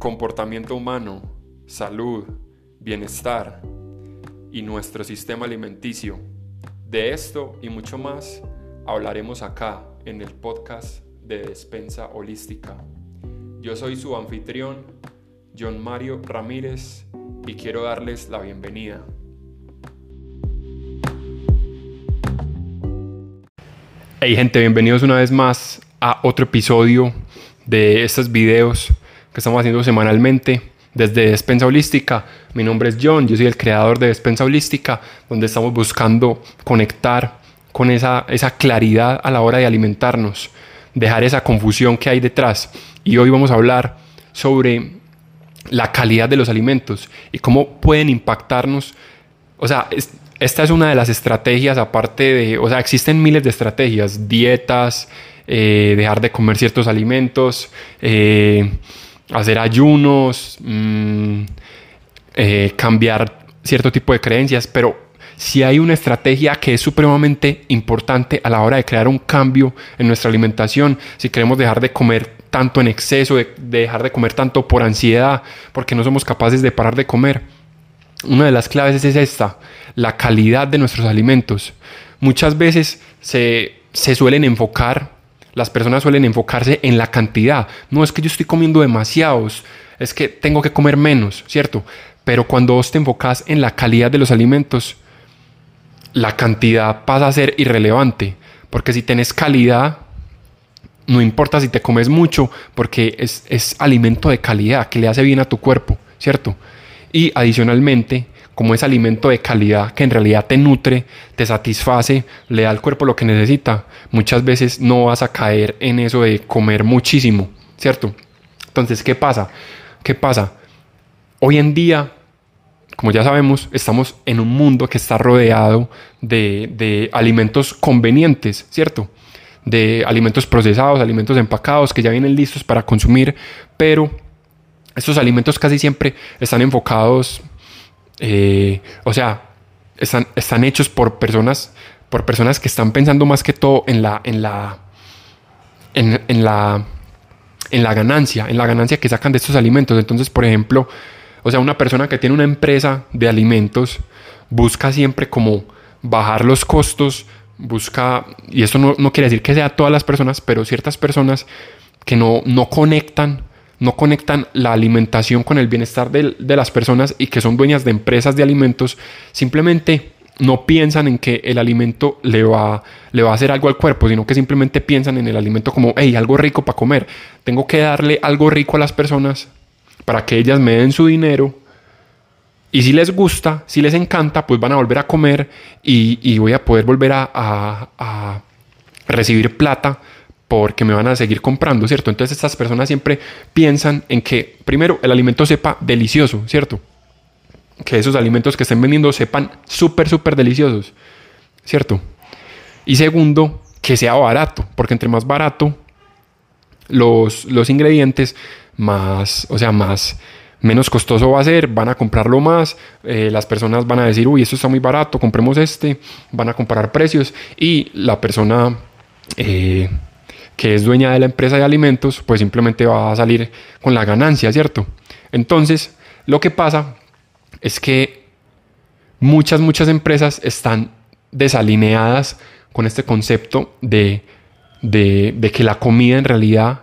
comportamiento humano, salud, bienestar y nuestro sistema alimenticio. De esto y mucho más hablaremos acá en el podcast de Despensa Holística. Yo soy su anfitrión, John Mario Ramírez, y quiero darles la bienvenida. Hey gente, bienvenidos una vez más a otro episodio de estos videos que estamos haciendo semanalmente desde Despensa Holística. Mi nombre es John, yo soy el creador de Despensa Holística, donde estamos buscando conectar con esa, esa claridad a la hora de alimentarnos, dejar esa confusión que hay detrás. Y hoy vamos a hablar sobre la calidad de los alimentos y cómo pueden impactarnos. O sea, esta es una de las estrategias, aparte de, o sea, existen miles de estrategias, dietas, eh, dejar de comer ciertos alimentos, eh, hacer ayunos, mm, eh, cambiar cierto tipo de creencias, pero si hay una estrategia que es supremamente importante a la hora de crear un cambio en nuestra alimentación, si queremos dejar de comer tanto en exceso, de, dejar de comer tanto por ansiedad, porque no somos capaces de parar de comer. Una de las claves es esta, la calidad de nuestros alimentos. Muchas veces se, se suelen enfocar las personas suelen enfocarse en la cantidad. No es que yo estoy comiendo demasiados, es que tengo que comer menos, ¿cierto? Pero cuando vos te enfocas en la calidad de los alimentos, la cantidad pasa a ser irrelevante. Porque si tenés calidad, no importa si te comes mucho, porque es, es alimento de calidad que le hace bien a tu cuerpo, ¿cierto? Y adicionalmente, como es alimento de calidad que en realidad te nutre, te satisface, le da al cuerpo lo que necesita, muchas veces no vas a caer en eso de comer muchísimo, ¿cierto? Entonces, ¿qué pasa? ¿Qué pasa? Hoy en día, como ya sabemos, estamos en un mundo que está rodeado de, de alimentos convenientes, ¿cierto? De alimentos procesados, alimentos empacados que ya vienen listos para consumir, pero estos alimentos casi siempre están enfocados eh, o sea, están, hechos por personas, por personas que están pensando más que todo en la, en la, en, la, en la ganancia, en la ganancia que sacan de estos alimentos. Entonces, por ejemplo, o sea, una persona que tiene una empresa de alimentos busca siempre como bajar los costos, busca, y esto no, no quiere decir que sea todas las personas, pero ciertas personas que no, no conectan no conectan la alimentación con el bienestar de, las personas y que son dueñas de empresas de alimentos, simplemente no piensan en que el alimento le va, le va a hacer algo al cuerpo, sino que simplemente piensan en el alimento como, hey, algo rico para comer. Tengo que darle algo rico a las personas para que ellas me den su dinero. Y si les gusta, si les encanta, pues van a volver a comer y, voy a poder volver a, a recibir plata porque me van a seguir comprando, ¿cierto? Entonces estas personas siempre piensan en que, primero, el alimento sepa delicioso, ¿cierto? Que esos alimentos que estén vendiendo sepan súper, súper deliciosos, ¿cierto? Y segundo, que sea barato, porque entre más barato los, los ingredientes, más, o sea, más, menos costoso va a ser, van a comprarlo más, eh, las personas van a decir, uy, esto está muy barato, compremos este, van a comparar precios y la persona... Eh, que es dueña de la empresa de alimentos, pues simplemente va a salir con la ganancia, ¿cierto? Entonces, lo que pasa es que muchas, muchas empresas están desalineadas con este concepto de, de, que la comida en realidad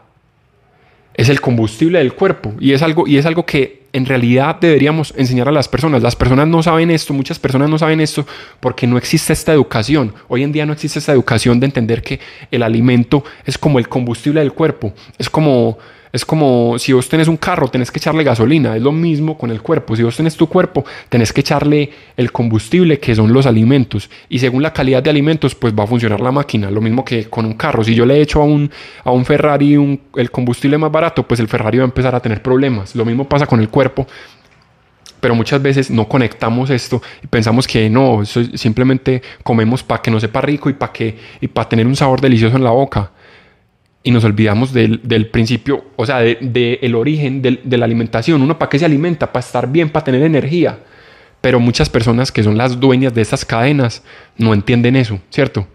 es el combustible del cuerpo y es algo, y es algo que en realidad deberíamos enseñar a las personas. Las personas no saben esto, muchas personas no saben esto porque no existe esta educación. Hoy en día no existe esta educación de entender que el alimento es como el combustible del cuerpo, es como es como si vos tenés un carro, tenés que echarle gasolina, es lo mismo con el cuerpo. Si vos tenés tu cuerpo, tenés que echarle el combustible que son los alimentos. Y según la calidad de alimentos, pues va a funcionar la máquina. Lo mismo que con un carro. Si yo le echo a un, a un Ferrari el combustible más barato, pues el Ferrari va a empezar a tener problemas. Lo mismo pasa con el cuerpo. Pero muchas veces no conectamos esto y pensamos que no, simplemente comemos para que no sepa rico y para que y para tener un sabor delicioso en la boca y nos olvidamos del, principio, o sea, del de, origen de la alimentación. Uno para qué se alimenta, para estar bien, para tener energía. Pero muchas personas que son las dueñas de esas cadenas no entienden eso, ¿cierto?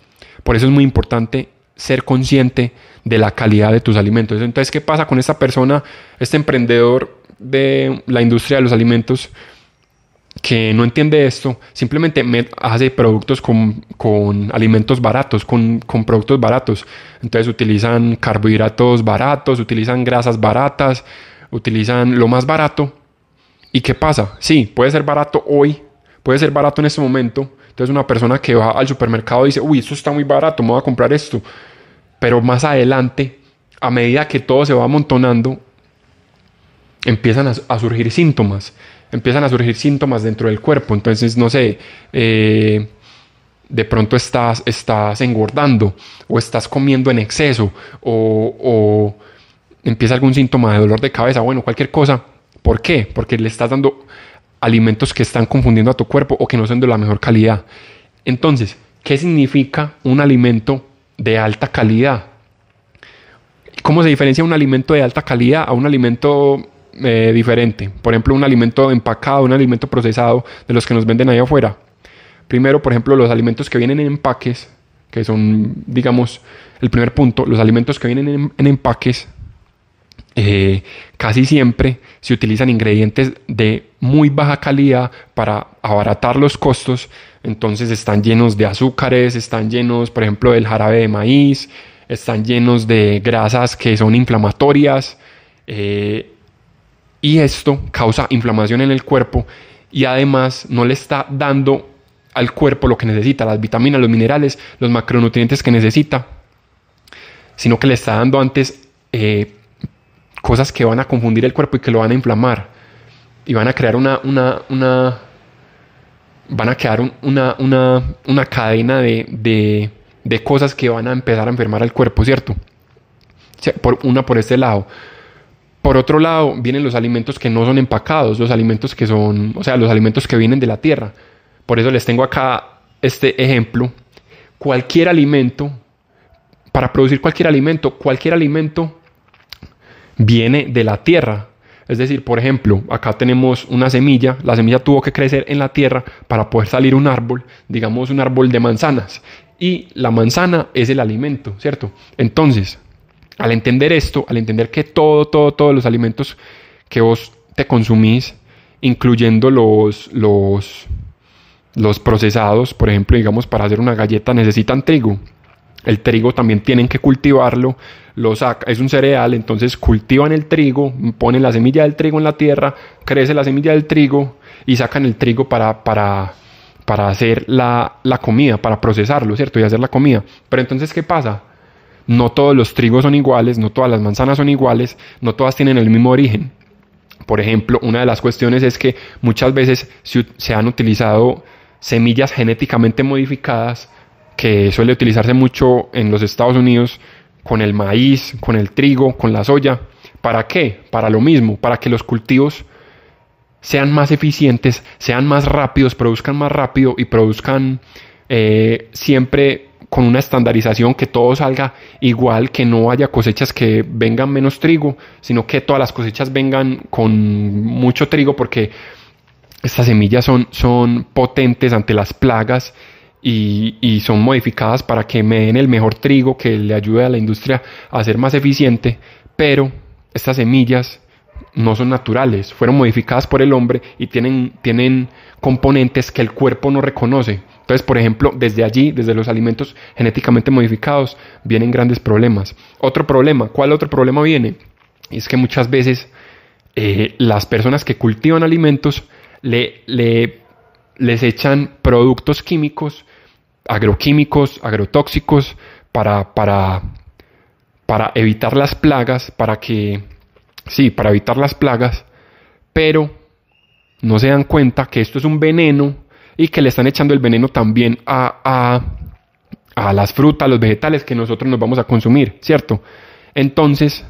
Por eso es muy importante ser consciente de la calidad de tus alimentos. Entonces, ¿qué pasa con esta persona, este emprendedor de la industria de los alimentos que no entiende esto, simplemente hace productos con, alimentos baratos, con, con, productos baratos. Entonces utilizan carbohidratos baratos, utilizan grasas baratas, utilizan lo más barato. ¿Y qué pasa? Sí, puede ser barato hoy, puede ser barato en este momento. Entonces una persona que va al supermercado dice, uy, esto está muy barato, me voy a comprar esto. Pero más adelante, a medida que todo se va amontonando, empiezan a surgir síntomas empiezan a surgir síntomas dentro del cuerpo. Entonces, no sé, eh, de pronto estás, estás engordando o estás comiendo en exceso o, empieza algún síntoma de dolor de cabeza, bueno, cualquier cosa. ¿Por qué? Porque le estás dando alimentos que están confundiendo a tu cuerpo o que no son de la mejor calidad. Entonces, ¿qué significa un alimento de alta calidad? ¿Cómo se diferencia un alimento de alta calidad a un alimento eh, diferente. Por ejemplo, un alimento empacado, un alimento procesado de los que nos venden ahí afuera. Primero, por ejemplo, los alimentos que vienen en empaques, que son, digamos, el primer punto, los alimentos que vienen en, empaques, eh, casi siempre se utilizan ingredientes de muy baja calidad para abaratar los costos. Entonces están llenos de azúcares, están llenos, por ejemplo, del jarabe de maíz, están llenos de grasas que son inflamatorias. Eh, y esto causa inflamación en el cuerpo y además no le está dando al cuerpo lo que necesita, las vitaminas, los minerales, los macronutrientes que necesita, sino que le está dando antes eh, cosas que van a confundir el cuerpo y que lo van a inflamar y van a crear una, una, una van a crear una, una, una, cadena de, de, de, cosas que van a empezar a enfermar al cuerpo, ¿cierto? Por, una por este lado. Por otro lado, vienen los alimentos que no son empacados, los alimentos que son, o sea, los alimentos que vienen de la tierra. Por eso les tengo acá este ejemplo. Cualquier alimento, para producir cualquier alimento, cualquier alimento viene de la tierra. Es decir, por ejemplo, acá tenemos una semilla, la semilla tuvo que crecer en la tierra para poder salir un árbol, digamos un árbol de manzanas, y la manzana es el alimento, ¿cierto? Entonces, al entender esto, al entender que todo, todo, todos los alimentos que vos te consumís, incluyendo los, los, los procesados, por ejemplo, digamos, para hacer una galleta necesitan trigo. El trigo también tienen que cultivarlo, lo saca, es un cereal, entonces cultivan el trigo, ponen la semilla del trigo en la tierra, crece la semilla del trigo y sacan el trigo para, para, para hacer la, la comida, para procesarlo, ¿cierto? Y hacer la comida. Pero entonces, ¿qué pasa? No todos los trigos son iguales, no todas las manzanas son iguales, no todas tienen el mismo origen. Por ejemplo, una de las cuestiones es que muchas veces se han utilizado semillas genéticamente modificadas, que suele utilizarse mucho en los Estados Unidos con el maíz, con el trigo, con la soya. ¿Para qué? Para lo mismo, para que los cultivos sean más eficientes, sean más rápidos, produzcan más rápido y produzcan eh, siempre con una estandarización, que todo salga igual, que no haya cosechas que vengan menos trigo, sino que todas las cosechas vengan con mucho trigo, porque estas semillas son, son potentes ante las plagas y, son modificadas para que me den el mejor trigo, que le ayude a la industria a ser más eficiente, pero estas semillas no son naturales, fueron modificadas por el hombre y tienen, tienen componentes que el cuerpo no reconoce. Entonces, por ejemplo, desde allí, desde los alimentos genéticamente modificados, vienen grandes problemas. Otro problema, ¿cuál otro problema viene? Es que muchas veces eh, las personas que cultivan alimentos le, le, les echan productos químicos, agroquímicos, agrotóxicos, para, para, para evitar las plagas, para que, sí, para evitar las plagas, pero no se dan cuenta que esto es un veneno y que le están echando el veneno también a, a, las frutas, a los vegetales que nosotros nos vamos a consumir, ¿cierto? Entonces,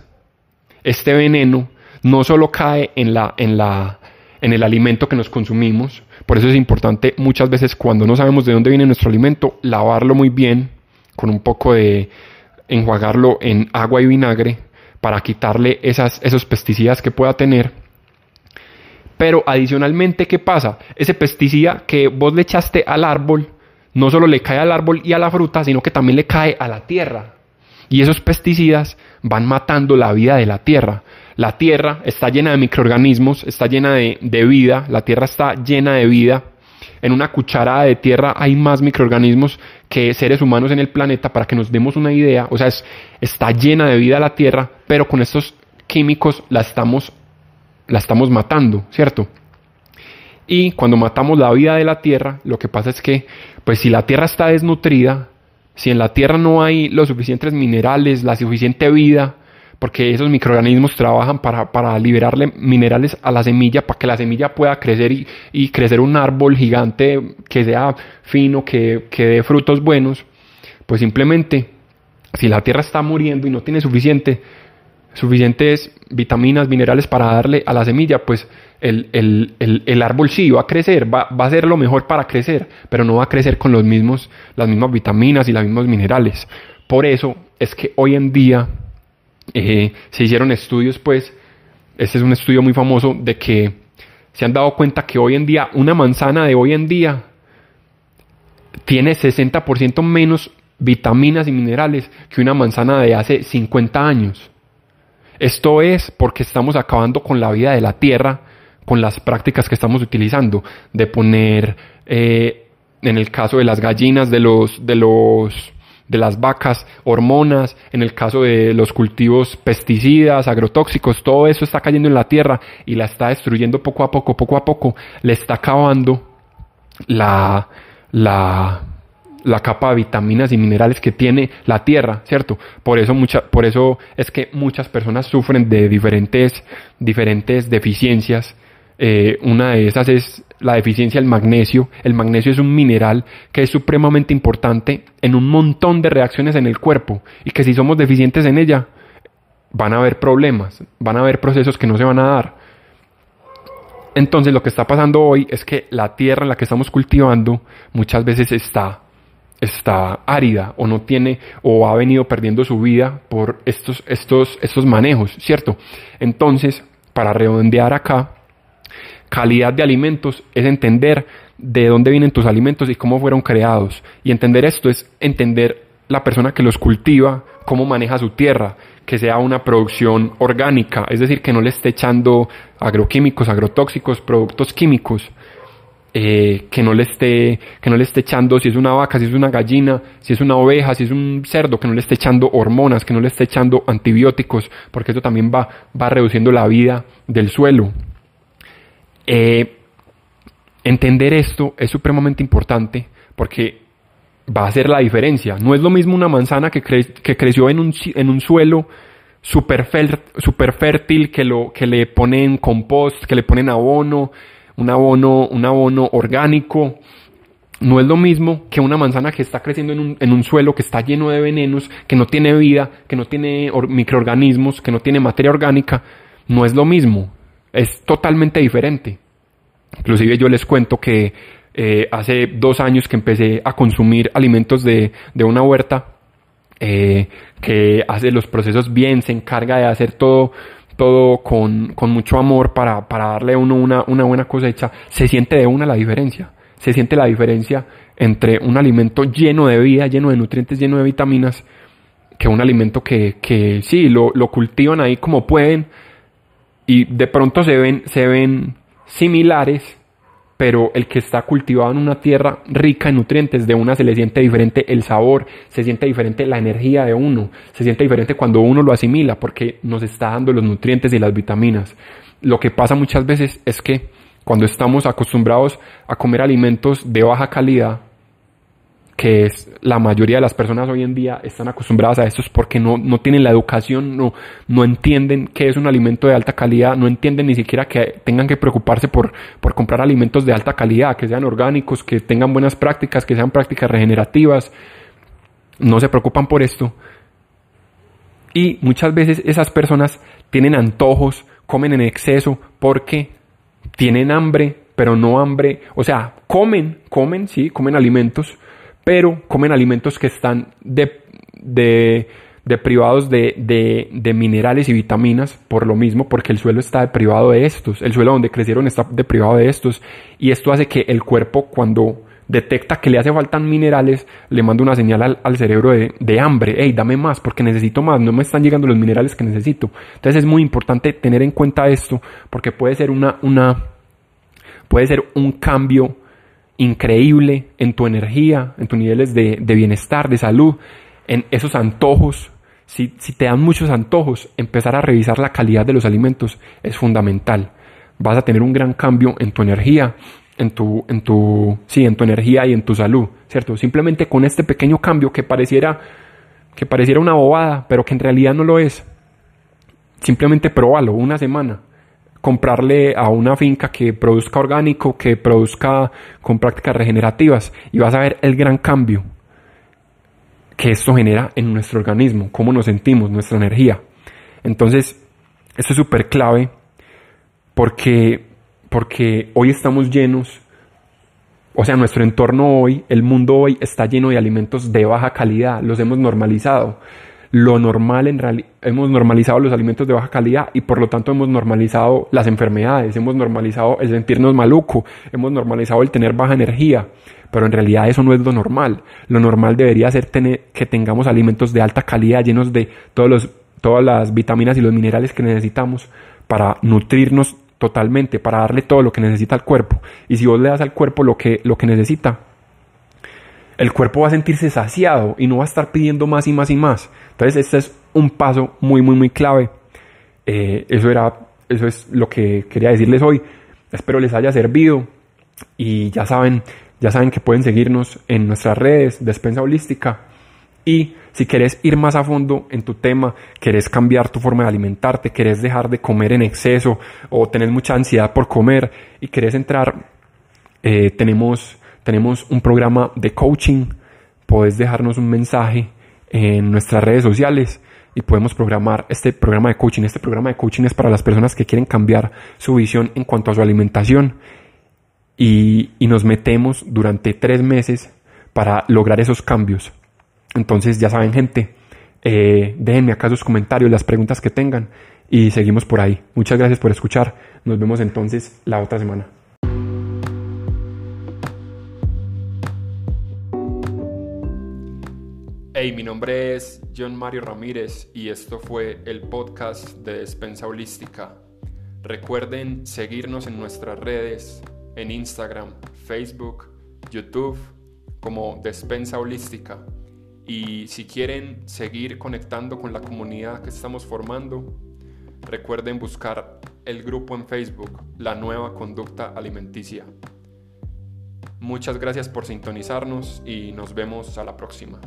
este veneno no solo cae en, la, en, la, en el alimento que nos consumimos, por eso es importante muchas veces cuando no sabemos de dónde viene nuestro alimento, lavarlo muy bien con un poco de enjuagarlo en agua y vinagre para quitarle esas, esos pesticidas que pueda tener pero adicionalmente, ¿qué pasa? Ese pesticida que vos le echaste al árbol, no solo le cae al árbol y a la fruta, sino que también le cae a la tierra. Y esos pesticidas van matando la vida de la tierra. la Tierra está llena de microorganismos, está llena de, de vida, la Tierra está llena de vida. En una cucharada de tierra hay más microorganismos que seres humanos en el planeta para que nos demos una idea. O sea, es, está llena de vida la Tierra, pero con estos químicos la estamos, la estamos matando, ¿cierto? Y cuando matamos la vida de la Tierra, lo que pasa es que, pues si la Tierra está desnutrida, si en la Tierra no hay los suficientes minerales, la suficiente vida, porque esos microorganismos trabajan para, para, liberarle minerales a la semilla para que la semilla pueda crecer y, y crecer un árbol gigante que sea fino, que, que dé frutos buenos, pues simplemente si la tierra está muriendo y no tiene suficiente, suficientes vitaminas, minerales para darle a la semilla, pues el, el, el, el árbol sí va a crecer, va, va, a ser lo mejor para crecer, pero no va a crecer con los mismos, las mismas vitaminas y los mismos minerales. Por eso es que hoy en día eh, se hicieron estudios, pues, este es un estudio muy famoso de que se han dado cuenta que hoy en día una manzana de hoy en día tiene 60% menos vitaminas y minerales que una manzana de hace 50 años. Esto es porque estamos acabando con la vida de la tierra, con las prácticas que estamos utilizando, de poner, eh, en el caso de las gallinas, de los, de los de las vacas, hormonas, en el caso de los cultivos pesticidas, agrotóxicos, todo eso está cayendo en la tierra y la está destruyendo poco a poco, poco a poco, le está acabando la, la, la capa de vitaminas y minerales que tiene la tierra, ¿cierto? Por eso, mucha, por eso es que muchas personas sufren de diferentes, diferentes deficiencias. Eh, una de esas es la deficiencia del magnesio. El magnesio es un mineral que es supremamente importante en un montón de reacciones en el cuerpo y que si somos deficientes en ella, van a haber problemas, van a haber procesos que no se van a dar. Entonces lo que está pasando hoy es que la tierra en la que estamos cultivando muchas veces está está árida o no tiene o ha venido perdiendo su vida por estos estos estos manejos, ¿cierto? Entonces, para redondear acá, calidad de alimentos es entender de dónde vienen tus alimentos y cómo fueron creados. Y entender esto es entender la persona que los cultiva, cómo maneja su tierra, que sea una producción orgánica, es decir, que no le esté echando agroquímicos, agrotóxicos, productos químicos, eh, que no le esté, que no le esté echando si es una vaca, si es una gallina, si es una oveja, si es un cerdo, que no le esté echando hormonas, que no le esté echando antibióticos, porque eso también va, va reduciendo la vida del suelo. Eh, entender esto es supremamente importante porque va a hacer la diferencia. No es lo mismo una manzana que, que creció en un, en un suelo super fértil que, lo, que le ponen compost, que le ponen abono, un abono, un abono orgánico. No es lo mismo que una manzana que está creciendo en un, en un suelo que está lleno de venenos, que no tiene vida, que no tiene microorganismos, que no tiene materia orgánica. No es lo mismo es totalmente diferente. Inclusive yo les cuento que eh, hace dos años que empecé a consumir alimentos de, de una huerta eh, que hace los procesos bien, se encarga de hacer todo, todo con, con mucho amor para, para darle a uno una, una buena cosecha, se siente de una la diferencia. Se siente la diferencia entre un alimento lleno de vida, lleno de nutrientes, lleno de vitaminas, que un alimento que, que sí, lo, lo cultivan ahí como pueden, y de pronto se ven, se ven similares, pero el que está cultivado en una tierra rica en nutrientes, de una se le siente diferente el sabor, se siente diferente la energía de uno, se siente diferente cuando uno lo asimila porque nos está dando los nutrientes y las vitaminas. Lo que pasa muchas veces es que cuando estamos acostumbrados a comer alimentos de baja calidad, que es la mayoría de las personas hoy en día están acostumbradas a estos porque no, no tienen la educación, no, no entienden qué es un alimento de alta calidad, no entienden ni siquiera que tengan que preocuparse por, por comprar alimentos de alta calidad, que sean orgánicos, que tengan buenas prácticas, que sean prácticas regenerativas, no se preocupan por esto. Y muchas veces esas personas tienen antojos, comen en exceso porque tienen hambre, pero no hambre, o sea, comen, comen, sí, comen alimentos, pero comen alimentos que están deprivados de, de, de, minerales y vitaminas por lo mismo, porque el suelo está deprivado de estos, el suelo donde crecieron está deprivado de estos, y esto hace que el cuerpo cuando detecta que le hace faltan minerales, le manda una señal al, cerebro de, hambre, hey, dame más porque necesito más, no me están llegando los minerales que necesito. Entonces es muy importante tener en cuenta esto porque puede ser una, una puede ser un cambio increíble en tu energía, en tus niveles de, bienestar, de salud, en esos antojos. Si, te dan muchos antojos, empezar a revisar la calidad de los alimentos es fundamental. Vas a tener un gran cambio en tu energía, en tu, en tu, sí, en tu energía y en tu salud, ¿cierto? Simplemente con este pequeño cambio que pareciera, que pareciera una bobada, pero que en realidad no lo es. Simplemente probalo una semana. Comprarle a una finca que produzca orgánico, que produzca con prácticas regenerativas y vas a ver el gran cambio que esto genera en nuestro organismo, cómo nos sentimos, nuestra energía. Entonces, esto es súper clave porque porque hoy estamos llenos, o sea, nuestro entorno hoy, el mundo hoy está lleno de alimentos de baja calidad, los hemos normalizado. Lo normal en realidad, hemos normalizado los alimentos de baja calidad y por lo tanto hemos normalizado las enfermedades, hemos normalizado el sentirnos maluco, hemos normalizado el tener baja energía, pero en realidad eso no es lo normal. Lo normal debería ser tener, que tengamos alimentos de alta calidad llenos de todos los, todas las vitaminas y los minerales que necesitamos para nutrirnos totalmente para darle todo lo que necesita al cuerpo. Y si vos le das al cuerpo lo que, lo que necesita, el cuerpo va a sentirse saciado y no va a estar pidiendo más y más y más. Entonces, este es un paso muy, muy, muy clave. Eh, eso, era, eso es lo que quería decirles hoy. Espero les haya servido y ya saben, ya saben que pueden seguirnos en nuestras redes, Despensa Holística. Y si quieres ir más a fondo en tu tema, querés cambiar tu forma de alimentarte, querés dejar de comer en exceso o tenés mucha ansiedad por comer y querés entrar, eh, tenemos, tenemos un programa de coaching. Puedes dejarnos un mensaje en nuestras redes sociales y podemos programar este programa de coaching. Este programa de coaching es para las personas que quieren cambiar su visión en cuanto a su alimentación y, y nos metemos durante tres meses para lograr esos cambios. Entonces ya saben gente, eh, déjenme acá sus comentarios, las preguntas que tengan y seguimos por ahí. Muchas gracias por escuchar. Nos vemos entonces la otra semana. Hey, mi nombre es John Mario Ramírez y esto fue el podcast de Despensa Holística. Recuerden seguirnos en nuestras redes, en Instagram, Facebook, YouTube, como Despensa Holística. Y si quieren seguir conectando con la comunidad que estamos formando, recuerden buscar el grupo en Facebook, La Nueva Conducta Alimenticia. Muchas gracias por sintonizarnos y nos vemos a la próxima.